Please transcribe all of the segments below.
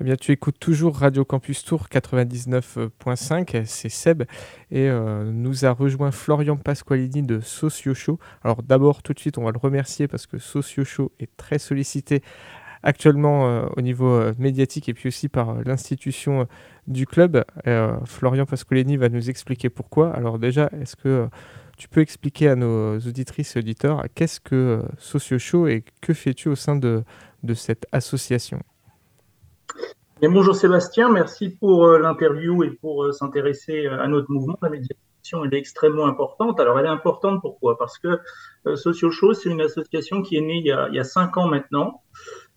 Eh bien, tu écoutes toujours Radio Campus Tour 99.5, c'est Seb, et euh, nous a rejoint Florian Pasqualini de Socio Show. Alors d'abord, tout de suite, on va le remercier parce que Socio Show est très sollicité actuellement euh, au niveau euh, médiatique et puis aussi par l'institution du club. Florian Pasqualini va nous expliquer pourquoi. Alors déjà, est-ce que tu peux expliquer à nos auditrices et auditeurs qu'est-ce que Socio Show et que fais-tu au sein de cette association? Bonjour Sébastien, merci pour euh, l'interview et pour euh, s'intéresser euh, à notre mouvement. La médiation est extrêmement importante. Alors elle est importante pourquoi? Parce que Socio Show, c'est une association qui est née il y, a, il cinq ans maintenant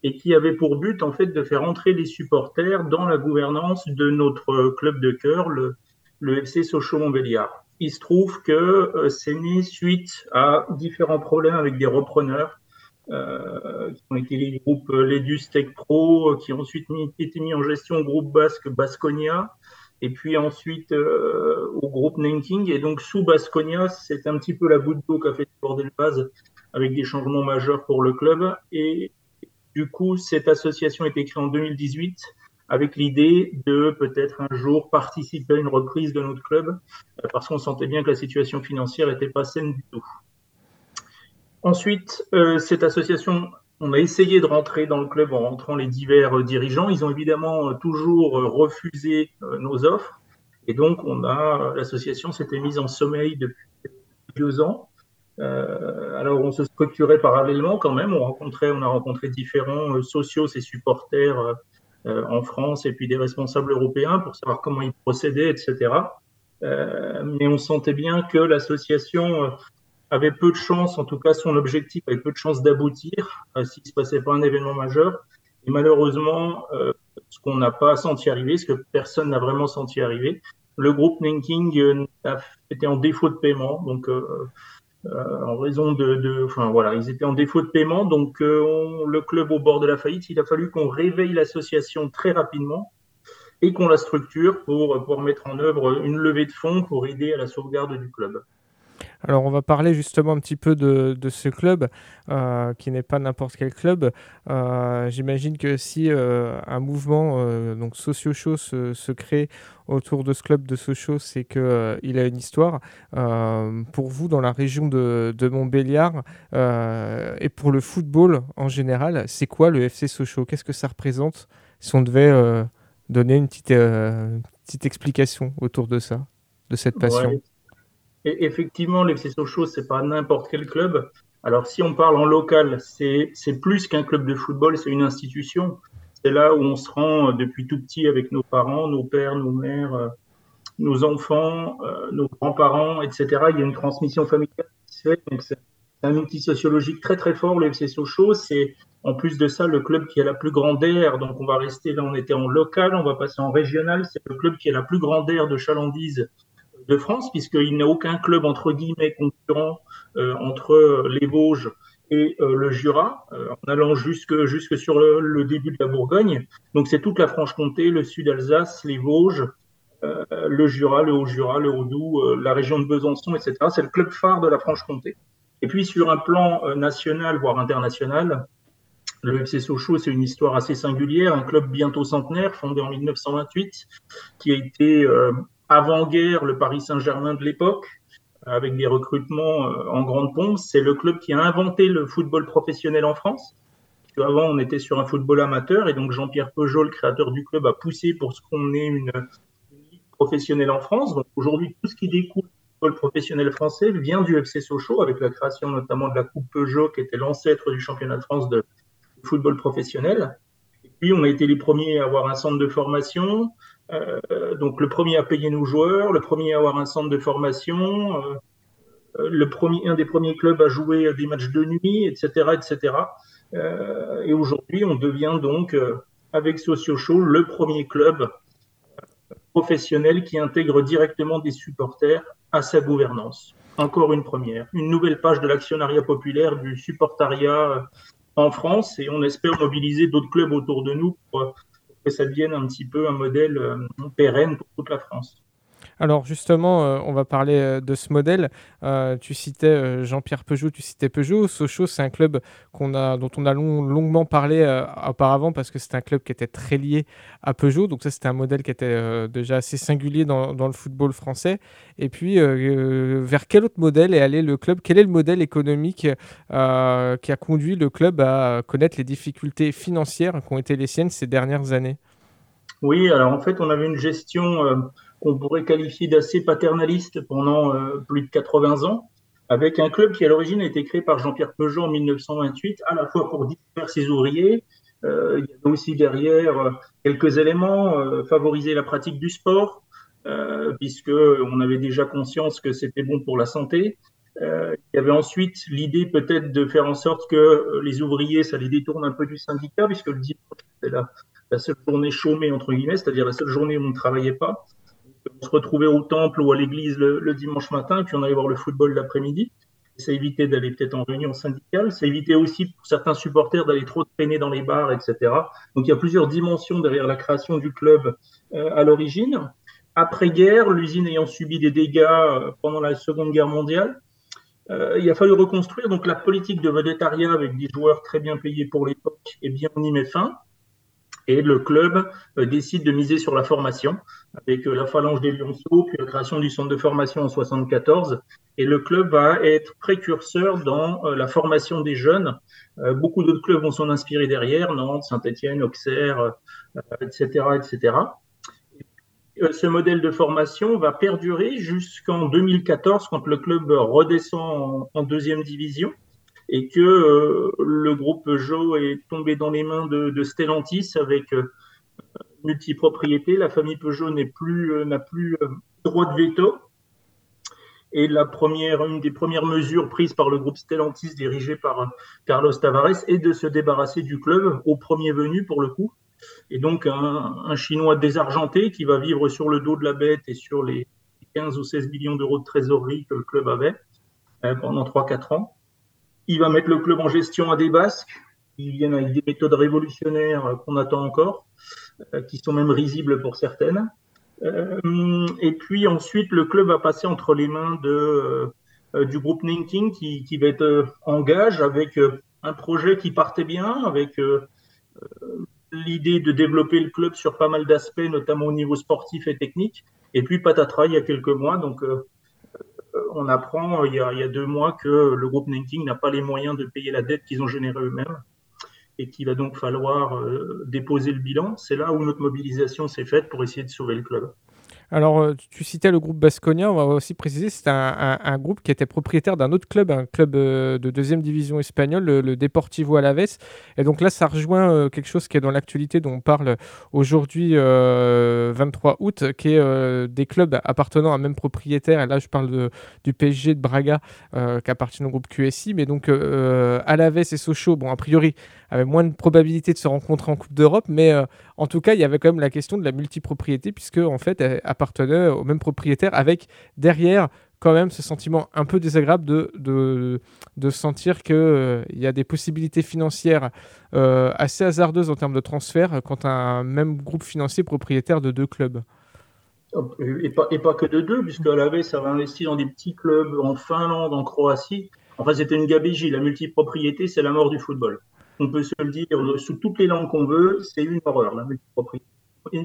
et qui avait pour but en fait de faire entrer les supporters dans la gouvernance de notre club de cœur, le, FC Sochaux Montbéliard. Il se trouve que c'est né suite à différents problèmes avec des repreneurs euh, qui ont été les groupes euh, Ledus Tech Pro, euh, qui ont ensuite été mis en gestion au groupe basque Basconia, et puis ensuite au groupe Nanking. Et donc sous Basconia, c'est un petit peu la goutte d'eau qu'a fait le base avec des changements majeurs pour le club. Et du coup, cette association a été créée en 2018 avec l'idée de peut-être un jour participer à une reprise de notre club, parce qu'on sentait bien que la situation financière n'était pas saine du tout. Ensuite, euh, cette association, on a essayé de rentrer dans le club en rentrant les divers euh, dirigeants. Ils ont évidemment euh, toujours refusé nos offres. Et donc, on a l'association s'était mise en sommeil depuis deux ans. alors, on se structurait parallèlement quand même. On rencontrait, on a rencontré différents sociaux et supporters en France et puis des responsables européens pour savoir comment ils procédaient, etc. mais on sentait bien que l'association avait peu de chance, en tout cas son objectif avait peu de chance d'aboutir euh, s'il ne se passait pas un événement majeur. Et malheureusement, euh, ce qu'on n'a pas senti arriver, ce que personne n'a vraiment senti arriver, le groupe Nanking euh, était en défaut de paiement, donc en raison de, enfin voilà, ils étaient en défaut de paiement, donc le club au bord de la faillite, il a fallu qu'on réveille l'association très rapidement et qu'on la structure pour pouvoir mettre en œuvre une levée de fonds pour aider à la sauvegarde du club. Alors on va parler justement un petit peu de, ce club, euh, qui n'est pas n'importe quel club. Euh, j'imagine que si euh, un mouvement, donc Socio Show, se, crée autour de ce club de Socio, c'est qu'il a une histoire. pour vous, dans la région de, Montbéliard, et pour le football en général, c'est quoi le FC Sochaux? Qu'est-ce que ça représente si on devait donner une petite, petite explication autour de ça, de cette passion? Et effectivement, l'FC Sochaux, c'est pas n'importe quel club. Alors, si on parle en local, c'est plus qu'un club de football, c'est une institution. C'est là où on se rend euh, depuis tout petit avec nos parents, nos pères, nos mères, euh, nos enfants, euh, nos grands-parents, etc. Il y a une transmission familiale c'est un outil sociologique très, très fort, le FC Sochaux. C'est en plus de ça le club qui a la plus grande aire. Donc, on va rester là, on était en local, on va passer en régional. C'est le club qui a la plus grande aire de chalandise de France, puisqu'il n'y a aucun club entre guillemets concurrent euh, entre les Vosges et euh, le Jura, euh, en allant jusque, jusque sur le, début de la Bourgogne. Donc c'est toute la Franche-Comté, le Sud-Alsace, les Vosges, le Jura, le Haut-Jura, le Haut-Doubs, la région de Besançon, etc. C'est le club phare de la Franche-Comté. Et puis sur un plan national, voire international, le FC Sochaux, c'est une histoire assez singulière, un club bientôt centenaire, fondé en 1928, qui a été avant-guerre le Paris Saint-Germain de l'époque, avec des recrutements euh, en grande pompe. C'est le club qui a inventé le football professionnel en France. Avant, on était sur un football amateur et donc Jean-Pierre Peugeot, le créateur du club, a poussé pour ce qu'on ait une, ligue professionnelle en France. Donc aujourd'hui, tout ce qui découle du football professionnel français vient du FC Sochaux, avec la création notamment de la Coupe Peugeot, qui était l'ancêtre du championnat de France de football professionnel. Et puis, on a été les premiers à avoir un centre de formation. Euh, donc le premier à payer nos joueurs, le premier à avoir un centre de formation, euh, euh, le premier, un des premiers clubs à jouer des matchs de nuit, etc., etc. et aujourd'hui, on devient donc avec Socio Show le premier club professionnel qui intègre directement des supporters à sa gouvernance. Encore une première, une nouvelle page de l'actionnariat populaire, du supportariat en France, et on espère mobiliser d'autres clubs autour de nous pour que ça devienne un petit peu un modèle euh, pérenne pour toute la France. Alors justement, euh, on va parler euh, de ce modèle. Euh, tu citais Jean-Pierre Peugeot, tu citais Peugeot. Sochaux, c'est un club a, dont on a longuement parlé auparavant parce que c'est un club qui était très lié à Peugeot. Donc ça, c'était un modèle qui était déjà assez singulier dans, dans, le football français. Et puis, vers quel autre modèle est allé le club? Quel est le modèle économique qui a conduit le club à connaître les difficultés financières qui ont été les siennes ces dernières années? Oui, alors en fait, on avait une gestion qu'on pourrait qualifier d'assez paternaliste pendant euh, plus de 80 ans, avec un club qui à l'origine a été créé par Jean-Pierre Peugeot en 1928, à la fois pour distraire ses ouvriers, euh, il y avait aussi derrière euh, quelques éléments, favoriser la pratique du sport, puisque on avait déjà conscience que c'était bon pour la santé. il y avait ensuite l'idée peut-être de faire en sorte que les ouvriers, ça les détourne un peu du syndicat, puisque le dimanche, c'est la, seule journée chômée, entre guillemets, c'est-à-dire la seule journée où on ne travaillait pas se retrouvait au temple ou à l'église le, dimanche matin, puis on allait voir le football l'après-midi. Ça évitait d'aller peut-être en réunion syndicale. Ça évitait aussi pour certains supporters d'aller trop traîner dans les bars, etc. Donc il y a plusieurs dimensions derrière la création du club euh, à l'origine. Après-guerre, l'usine ayant subi des dégâts euh, pendant la Seconde Guerre mondiale, euh, il a fallu reconstruire. Donc la politique de vedettariat avec des joueurs très bien payés pour l'époque, et bien, on y met fin. Et le club euh, décide de miser sur la formation avec euh, la phalange des Lyonceaux, puis la création du centre de formation en 74. Et le club va être précurseur dans euh, la formation des jeunes. Beaucoup d'autres clubs vont s'en inspirer derrière, Nantes, Saint-Etienne, Auxerre, etc., etc. Ce modèle de formation va perdurer jusqu'en 2014 quand le club redescend en deuxième division et que euh, le groupe Peugeot est tombé dans les mains de, Stellantis avec euh, multipropriété. La famille Peugeot plus euh, n'a plus droit de veto. Et la première, une des premières mesures prises par le groupe Stellantis dirigé par Carlos Tavares est de se débarrasser du club au premier venu pour le coup. Et donc un, un Chinois désargenté qui va vivre sur le dos de la bête et sur les 15 ou 16 millions d'euros de trésorerie que le club avait pendant 3-4 ans. Il va mettre le club en gestion à des Basques. Ils viennent avec des méthodes révolutionnaires qu'on attend encore, euh, qui sont même risibles pour certaines. Euh, et puis ensuite, le club va passer entre les mains de, euh, du groupe Ninking qui, qui va être en gage avec un projet qui partait bien, avec l'idée de développer le club sur pas mal d'aspects, notamment au niveau sportif et technique. Et puis patatras, il y a quelques mois, donc on apprend euh, il y, a, deux mois que le groupe Nanking n'a pas les moyens de payer la dette qu'ils ont générée eux-mêmes et qu'il va donc falloir euh, déposer le bilan. C'est là où notre mobilisation s'est faite pour essayer de sauver le club. Alors, euh, tu citais le groupe Basconia, on va aussi préciser, c'est un, groupe qui était propriétaire d'un autre club, un club euh, de deuxième division espagnole, le, Deportivo Alaves. Et donc là, ça rejoint euh, quelque chose qui est dans l'actualité dont on parle aujourd'hui, 23 août, qui est des clubs appartenant à un même propriétaire. Et là, je parle du PSG de Braga, qui appartient au groupe QSI. Mais donc, Alaves et Sochaux, bon, a priori, avaient moins de probabilité de se rencontrer en Coupe d'Europe, mais en tout cas, il y avait quand même la question de la multipropriété, puisque en fait, elle appartenait au même propriétaire, avec derrière quand même ce sentiment un peu désagréable de, de, sentir qu'il euh, y a des possibilités financières euh, assez hasardeuses en termes de transfert quand un même groupe financier propriétaire de deux clubs. Et pas, et pas que de deux, puisque la ça va investir dans des petits clubs en Finlande, en Croatie. Enfin, c'était une gabégie. La multipropriété, c'est la mort du football on peut se le dire sous toutes les langues qu'on veut, c'est une horreur, la multipropriété.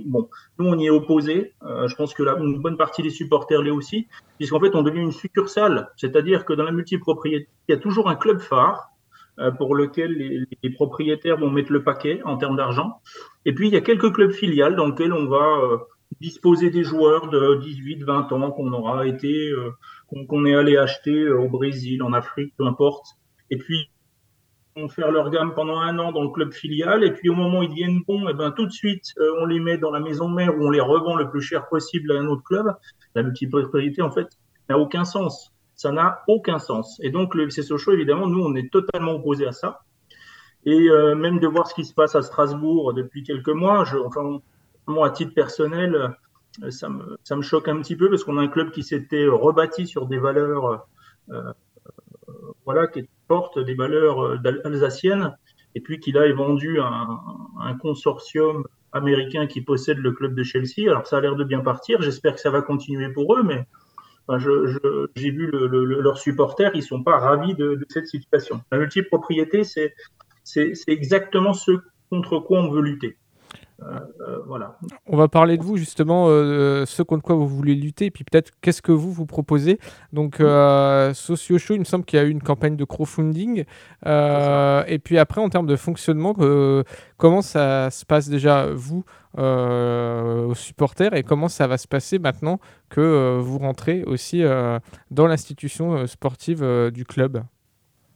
Bon, nous, on y est opposé. Euh, je pense que là, une bonne partie des supporters l'est aussi, puisqu'en fait, on devient une succursale. C'est-à-dire que dans la multipropriété, il y a toujours un club phare euh, pour lequel les, propriétaires vont mettre le paquet en termes d'argent. Et puis, il y a quelques clubs filiales dans lesquels on va euh, disposer des joueurs de 18, 20 ans qu'on aura été, qu'on est allé acheter au Brésil, en Afrique, peu importe. Et puis, faire leur gamme pendant un an dans le club filial, et puis au moment où ils deviennent bons, et eh ben tout de suite, euh, on les met dans la maison mère où on les revend le plus cher possible à un autre club. La multipropriété, en fait, n'a aucun sens. Ça n'a aucun sens. Et donc, le FC Sochaux, évidemment, nous, on est totalement opposé à ça. Et euh, même de voir ce qui se passe à Strasbourg depuis quelques mois, je, enfin, moi, à titre personnel, euh, ça me, ça me choque un petit peu parce qu'on a un club qui s'était rebâti sur des valeurs, voilà, qui porte des valeurs euh, alsaciennes, et puis qu'il a vendu un, un consortium américains qui possèdent le club de Chelsea. Alors ça a l'air de bien partir. J'espère que ça va continuer pour eux, mais j'ai vu leurs supporters, ils sont pas ravis de, cette situation. La multipropriété, c'est exactement ce contre quoi on veut lutter. Euh, euh, voilà. On va parler de vous justement, euh, ce contre quoi vous voulez lutter, et puis peut-être qu'est-ce que vous vous proposez. Donc, euh, Socio Show, il me semble qu'il y a eu une campagne de crowdfunding. et puis après, en termes de fonctionnement, comment ça se passe déjà vous aux supporters et comment ça va se passer maintenant que vous rentrez aussi dans l'institution sportive du club?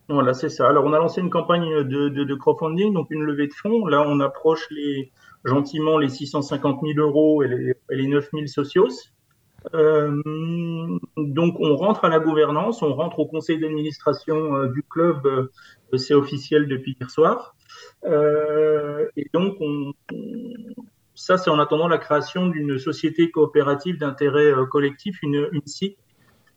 Voilà, c'est ça. Alors, on a lancé une campagne de, de, crowdfunding, donc une levée de fonds. Là, on approche les, gentiment les 650 000 euros et les, les 9 000 socios. Euh, donc, on rentre à la gouvernance, on rentre au conseil d'administration euh, du club, euh, c'est officiel depuis hier soir. Et donc, on, ça, c'est en attendant la création d'une société coopérative d'intérêt collectif, une, une SIC,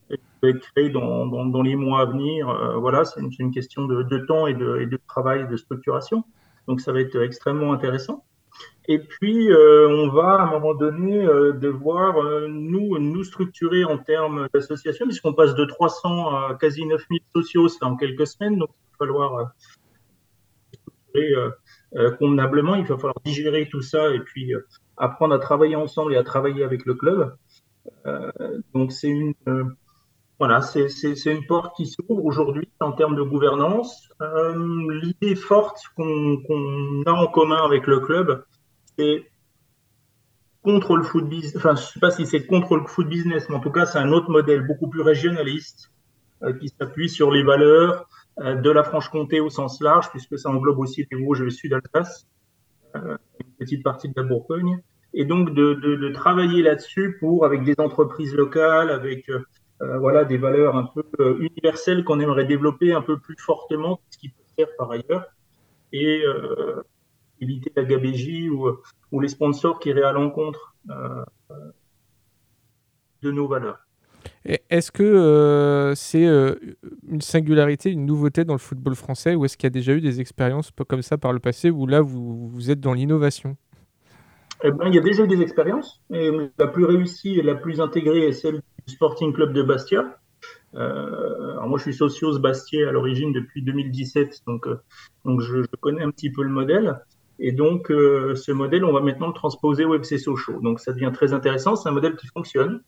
qui va être créée dans, les mois à venir. voilà, c'est une, question de, de temps et de, et de travail, de structuration. Donc, ça va être extrêmement intéressant. Et puis, euh, on va à un moment donné euh, devoir euh, nous, nous structurer en termes d'association, puisqu'on passe de 300 à quasi 9000 sociaux en quelques semaines. Donc, il va falloir structurer convenablement, il va falloir digérer tout ça et puis apprendre à travailler ensemble et à travailler avec le club. donc, c'est une, voilà, c'est une porte qui s'ouvre aujourd'hui en termes de gouvernance. L'idée forte qu'on a en commun avec le club, c'est contre le foot business, enfin, je sais pas si c'est contre le foot business, mais en tout cas, c'est un autre modèle beaucoup plus régionaliste euh, qui s'appuie sur les valeurs euh, de la Franche-Comté au sens large, puisque ça englobe aussi les Vosges et le Sud-Alsace, euh, une petite partie de la Bourgogne, et donc de travailler là-dessus pour, avec des entreprises locales, avec voilà des valeurs un peu universelles qu'on aimerait développer un peu plus fortement, ce qui peut faire par ailleurs, et éviter la gabégie ou, ou, les sponsors qui iraient à l'encontre euh, de nos valeurs. Est-ce que euh, c'est euh, une singularité, une nouveauté dans le football français ou est-ce qu'il y a déjà eu des expériences comme ça par le passé où là vous, vous êtes dans l'innovation? Eh ben, il y a déjà eu des expériences. Et la plus réussie et la plus intégrée est celle du Sporting Club de Bastia, euh, alors moi, je suis socios Bastia à l'origine depuis 2017, donc, donc je, je, connais un petit peu le modèle. Et donc, euh, ce modèle, on va maintenant le transposer au FC Sochaux. Donc, ça devient très intéressant. C'est un modèle qui fonctionne,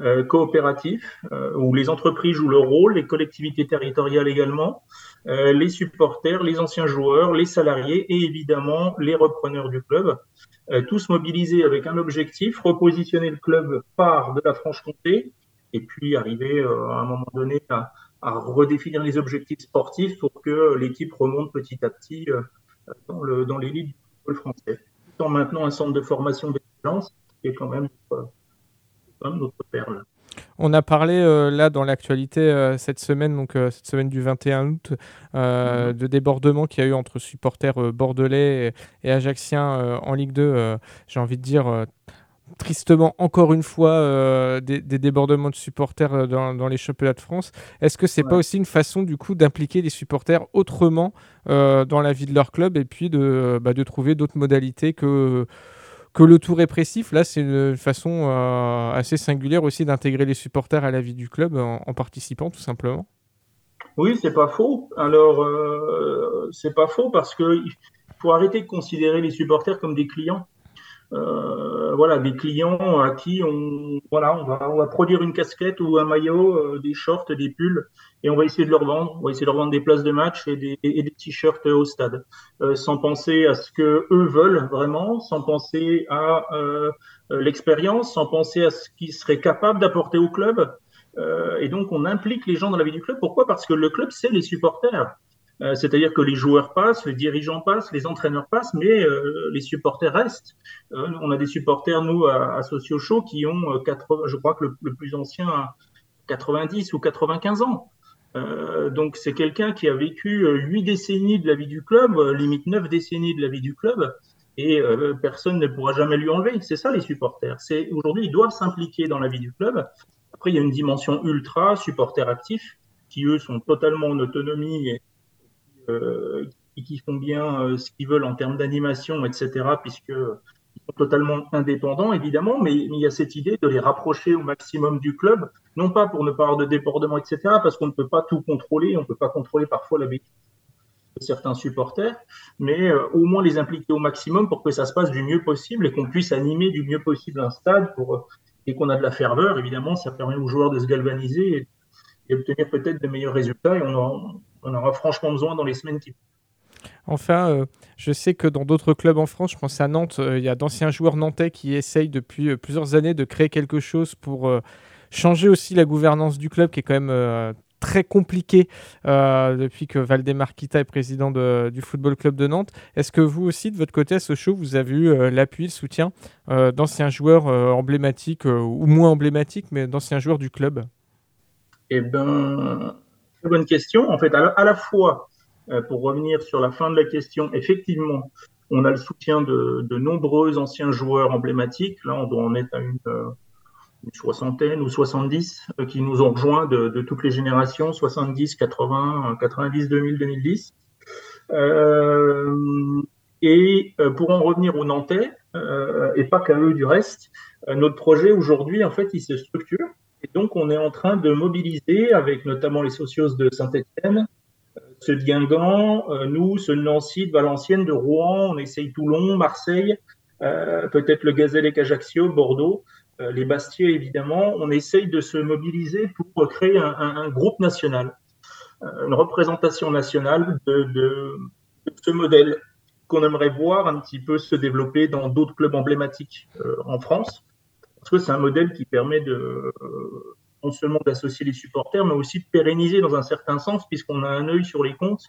euh, coopératif, euh, où les entreprises jouent leur rôle, les collectivités territoriales également, les supporters, les anciens joueurs, les salariés et évidemment les repreneurs du club, tous mobilisés avec un objectif, repositionner le club par de la Franche-Comté, et puis arriver à un moment donné à redéfinir les objectifs sportifs pour que l'équipe remonte petit à petit dans, le, dans l'élite du football français. En maintenant un centre de formation d'excellence qui est quand même, notre perle. On a parlé euh, là dans l'actualité euh, cette semaine, donc euh, cette semaine du 21 août, euh, mm-hmm. de débordements qu'il y a eu entre supporters euh, bordelais et, et ajaxiens en Ligue 2. J'ai envie de dire tristement encore une fois euh, des, des, débordements de supporters euh, dans, dans, les championnats de France. Est-ce que c'est ouais. pas aussi une façon du coup d'impliquer les supporters autrement euh, dans la vie de leur club et puis de, bah, de trouver d'autres modalités que que le tout répressif, là, c'est une façon euh, assez singulière aussi d'intégrer les supporters à la vie du club en, en participant tout simplement. Oui, c'est pas faux. Alors, c'est pas faux parce que faut arrêter de considérer les supporters comme des clients euh, voilà, des clients à qui on, voilà, on va, on va produire une casquette ou un maillot, euh, des shorts, des pulls, et on va essayer de leur vendre. On va essayer de leur vendre des places de match et des, et des t-shirts au stade, euh, sans penser à ce que eux veulent vraiment, sans penser à euh, l'expérience, sans penser à ce qu'ils seraient capables d'apporter au club. Euh, et donc, on implique les gens dans la vie du club. Pourquoi? Parce que le club, c'est les supporters. Euh, c'est-à-dire que les joueurs passent, les dirigeants passent, les entraîneurs passent, mais euh, les supporters restent. Euh, on a des supporters, nous, à, à Socio Show, qui ont 80, je crois que le, plus ancien a 90 ou 95 ans. donc c'est quelqu'un qui a vécu huit décennies de la vie du club, limite neuf décennies de la vie du club, et personne ne pourra jamais lui enlever. C'est ça les supporters. C'est aujourd'hui ils doivent s'impliquer dans la vie du club. Après il y a une dimension ultra supporter actif qui eux sont totalement en autonomie euh, et qui font bien ce qu'ils veulent en termes d'animation, etc., puisque sont totalement indépendants, évidemment, mais il y a cette idée de les rapprocher au maximum du club, non pas pour ne pas avoir de débordement, etc., parce qu'on ne peut pas tout contrôler, on ne peut pas contrôler parfois la de certains supporters, mais euh, au moins les impliquer au maximum pour que ça se passe du mieux possible et qu'on puisse animer du mieux possible un stade et qu'on a de la ferveur, évidemment, ça permet aux joueurs de se galvaniser et, obtenir peut-être de meilleurs résultats, et on aura, on aura franchement besoin dans les semaines qui viennent. Enfin, euh, je sais que dans d'autres clubs en France, je pense à Nantes, euh, il y a d'anciens joueurs nantais qui essayent depuis euh, plusieurs années de créer quelque chose pour changer aussi la gouvernance du club qui est quand même très compliquée depuis que Valdemar Kita est président du Football Club de Nantes. Est-ce que vous aussi, de votre côté, à Sochaux, vous avez eu l'appui, le soutien d'anciens joueurs emblématiques ou moins emblématiques, mais d'anciens joueurs du club? Eh bien, très bonne question. En fait, à la fois, euh, pour revenir sur la fin de la question, effectivement, on a le soutien de, nombreux anciens joueurs emblématiques. Là, on doit en être à une, euh, soixantaine ou 70 euh, qui nous ont rejoints de, toutes les générations, 70, 80, 90, 2000, 2010. et pour en revenir aux Nantais, et pas qu'à eux du reste, notre projet aujourd'hui, en fait, il se structure. Et donc, on est en train de mobiliser avec notamment les socios de Saint-Etienne, ceux de Guingamp, euh, nous, ceux de Nancy, de Valenciennes, de Rouen, on essaye Toulon, Marseille, euh, peut-être le Gazélec Ajaccio, Bordeaux, euh, les Bastiers évidemment. On essaye de se mobiliser pour créer un, groupe national, une représentation nationale de, ce modèle qu'on aimerait voir un petit peu se développer dans d'autres clubs emblématiques en France, parce que c'est un modèle qui permet de non seulement d'associer les supporters, mais aussi de pérenniser dans un certain sens, puisqu'on a un œil sur les comptes,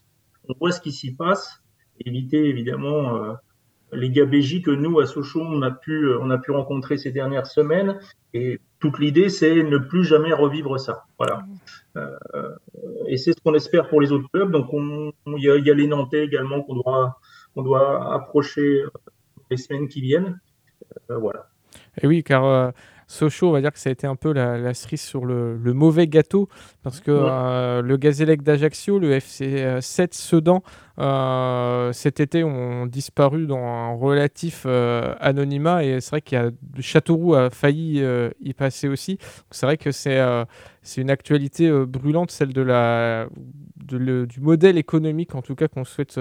on voit ce qui s'y passe, éviter évidemment euh, les gabégies que nous, à Sochaux, on a pu, euh, on a pu rencontrer ces dernières semaines. Et toute l'idée, c'est ne plus jamais revivre ça. Voilà. Euh, et c'est ce qu'on espère pour les autres clubs. Donc, il y, a les Nantais également qu'on doit, qu'on doit approcher les semaines qui viennent. voilà. Et oui, car Sochaux, on va dire que ça a été un peu la, cerise sur le, mauvais gâteau, parce que euh, le Gazélec d'Ajaccio, le FC 7 Sedan, euh, cet été ont disparu dans un relatif euh, anonymat, et c'est vrai qu'il y a Châteauroux a failli y passer aussi. C'est vrai que c'est c'est une actualité brûlante, celle de la, du modèle économique, en tout cas, qu'on souhaite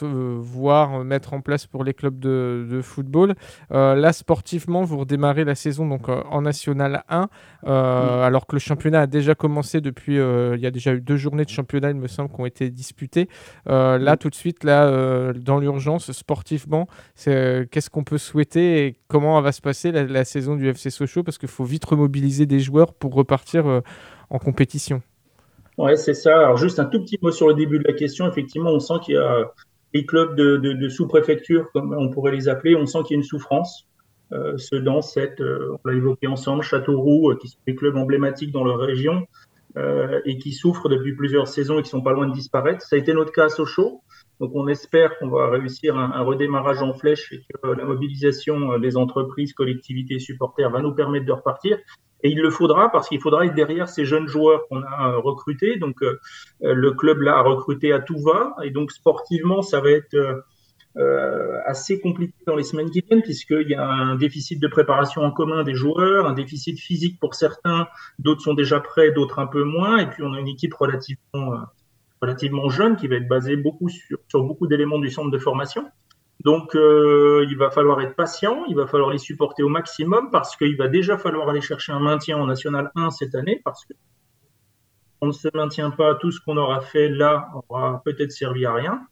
voir mettre en place pour les clubs de, football. là, sportivement, vous redémarrez la saison donc, en National 1, alors que le championnat a déjà commencé depuis, il y a déjà eu deux journées de championnat, il me semble, qui ont été disputées. là, tout de suite, là, dans l'urgence, sportivement, qu'est-ce qu'on peut souhaiter et comment va se passer la, saison du FC Sochaux? Parce qu'il faut vite remobiliser des joueurs pour repartir en compétition. Ouais, c'est ça. Alors, juste un tout petit mot sur le début de la question. Effectivement, on sent qu'il y a les clubs de, sous-préfecture, comme on pourrait les appeler, on sent qu'il y a une souffrance. Euh, Sedan, 7, euh, on l'a évoqué ensemble, Châteauroux, euh, qui sont des clubs emblématiques dans leur région euh, et qui souffrent depuis plusieurs saisons et qui sont pas loin de disparaître. Ça a été notre cas à Sochaux. Donc, on espère qu'on va réussir un, redémarrage en flèche et que la mobilisation des entreprises, collectivités, supporters va nous permettre de repartir. Et il le faudra parce qu'il faudra être derrière ces jeunes joueurs qu'on a euh, recrutés. Donc, euh, euh, le club là a recruté à tout va. Et donc, sportivement, ça va être euh, assez compliqué dans les semaines qui viennent, puisqu'il y a un déficit de préparation en commun des joueurs, un déficit physique pour certains, d'autres sont déjà prêts, d'autres un peu moins. Et puis, on a une équipe relativement, relativement jeune qui va être basée beaucoup sur, sur beaucoup d'éléments du centre de formation. Donc, euh, il va falloir être patient, il va falloir les supporter au maximum parce qu'il va déjà falloir aller chercher un maintien en National 1 cette année parce que on ne se maintient pas, tout ce qu'on aura fait là aura peut-être servi à rien.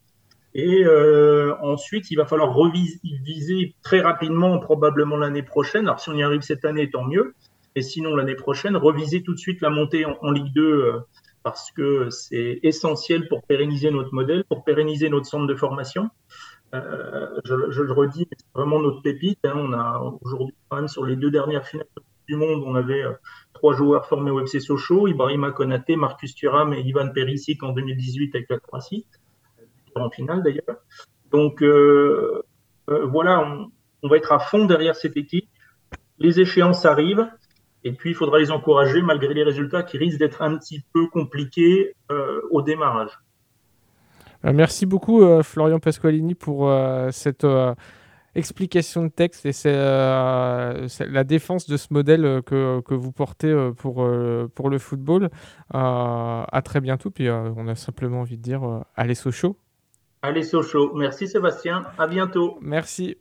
Et euh, ensuite, il va falloir reviser très rapidement, probablement l'année prochaine. Alors, si on y arrive cette année, tant mieux. Et sinon, l'année prochaine, reviser tout de suite la montée en, Ligue 2 euh, parce que c'est essentiel pour pérenniser notre modèle, pour pérenniser notre centre de formation. Euh, je, le redis, c'est vraiment notre pépite. Hein. On a aujourd'hui, quand même, sur les deux dernières finales du monde, on avait euh, trois joueurs formés au FC Sochaux, Ibrahima Konaté, Marcus Thuram et Ivan Perisic en 2018 avec la Croatie, en finale d'ailleurs. Donc euh, voilà, on, va être à fond derrière cette équipe. Les échéances arrivent. Et puis, il faudra les encourager malgré les résultats qui risquent d'être un petit peu compliqués au démarrage. merci beaucoup, Florian Pasqualini, pour cette explication de texte et la défense de ce modèle que, vous portez pour, le football. à très bientôt. Puis on a simplement envie de dire allez Sochaux. Allez Sochaux. Merci Sébastien. À bientôt. Merci.